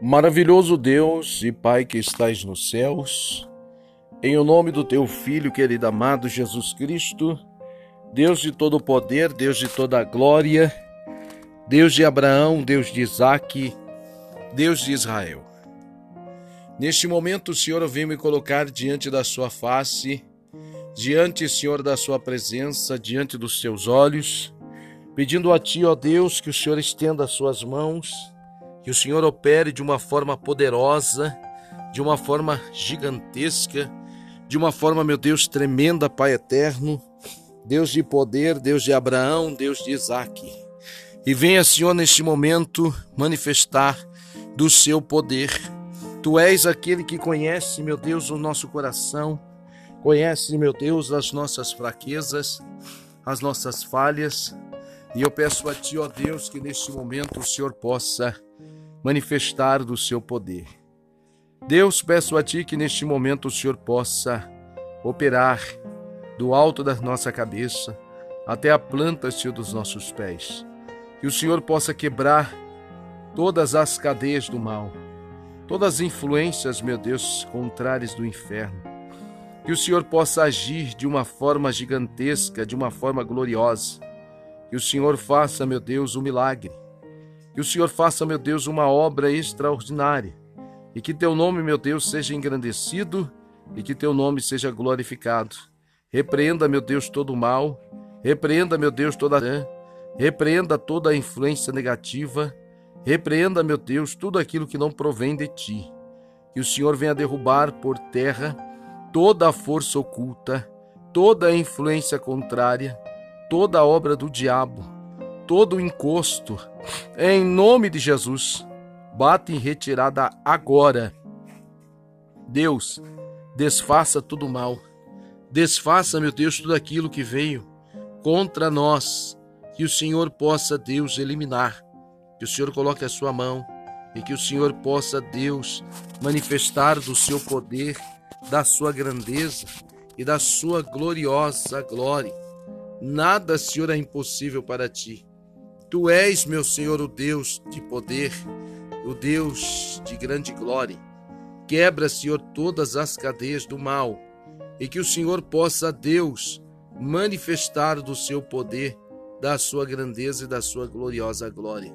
Maravilhoso Deus e Pai que estais nos céus, em o nome do teu Filho querido amado Jesus Cristo, Deus de todo poder, Deus de toda glória, Deus de Abraão, Deus de Isaque, Deus de Israel. Neste momento, o Senhor vem me colocar diante da sua face, diante, Senhor, da sua presença, diante dos seus olhos, pedindo a Ti, ó Deus, que o Senhor estenda as suas mãos, que o Senhor opere de uma forma poderosa, de uma forma gigantesca, de uma forma, meu Deus, tremenda, Pai eterno, Deus de poder, Deus de Abraão, Deus de Isaac. E venha, Senhor, neste momento manifestar do seu poder. Tu és aquele que conhece, meu Deus, o nosso coração, conhece, meu Deus, as nossas fraquezas, as nossas falhas, e eu peço a Ti, ó Deus, que neste momento o Senhor possa manifestar do seu poder. Deus, peço a Ti que neste momento o Senhor possa operar do alto da nossa cabeça até a planta, Senhor, dos nossos pés. Que o Senhor possa quebrar todas as cadeias do mal, todas as influências, meu Deus, contrárias do inferno. Que o Senhor possa agir de uma forma gigantesca, de uma forma gloriosa que o Senhor faça, meu Deus, um milagre. Que o Senhor faça, meu Deus, uma obra extraordinária. E que teu nome, meu Deus, seja engrandecido e que teu nome seja glorificado. Repreenda, meu Deus, todo o mal. Repreenda, meu Deus, toda repreenda toda a influência negativa. Repreenda, meu Deus, tudo aquilo que não provém de ti. Que o Senhor venha derrubar por terra toda a força oculta, toda a influência contrária toda a obra do diabo, todo o encosto, em nome de Jesus, bate em retirada agora. Deus, desfaça todo o mal, desfaça, meu Deus, tudo aquilo que veio contra nós, que o Senhor possa, Deus, eliminar, que o Senhor coloque a sua mão e que o Senhor possa, Deus, manifestar do seu poder, da sua grandeza e da sua gloriosa glória Nada, Senhor, é impossível para ti. Tu és, meu Senhor, o Deus de poder, o Deus de grande glória. Quebra, Senhor, todas as cadeias do mal e que o Senhor possa, Deus, manifestar do seu poder, da sua grandeza e da sua gloriosa glória.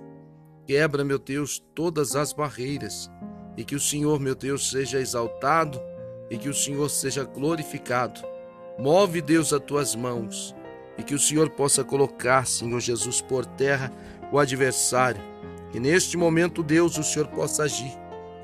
Quebra, meu Deus, todas as barreiras e que o Senhor, meu Deus, seja exaltado e que o Senhor seja glorificado. Move, Deus, as tuas mãos e que o Senhor possa colocar, Senhor Jesus, por terra o adversário. Que neste momento, Deus, o Senhor possa agir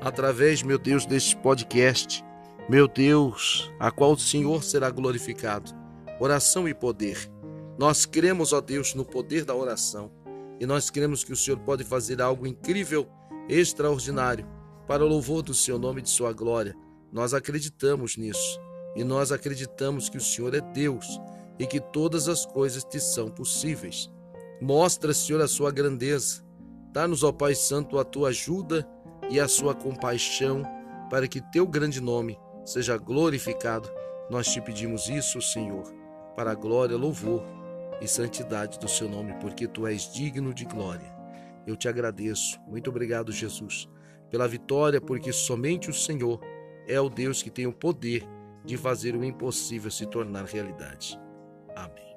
através, meu Deus, deste podcast. Meu Deus, a qual o Senhor será glorificado. Oração e poder. Nós cremos, ó Deus, no poder da oração. E nós cremos que o Senhor pode fazer algo incrível, extraordinário, para o louvor do seu nome e de sua glória. Nós acreditamos nisso. E nós acreditamos que o Senhor é Deus e que todas as coisas te são possíveis. Mostra, Senhor, a sua grandeza. Dá-nos, ó Pai Santo, a tua ajuda e a sua compaixão, para que teu grande nome seja glorificado. Nós te pedimos isso, Senhor, para a glória, louvor e santidade do seu nome, porque tu és digno de glória. Eu te agradeço. Muito obrigado, Jesus, pela vitória, porque somente o Senhor é o Deus que tem o poder de fazer o impossível se tornar realidade. Amén.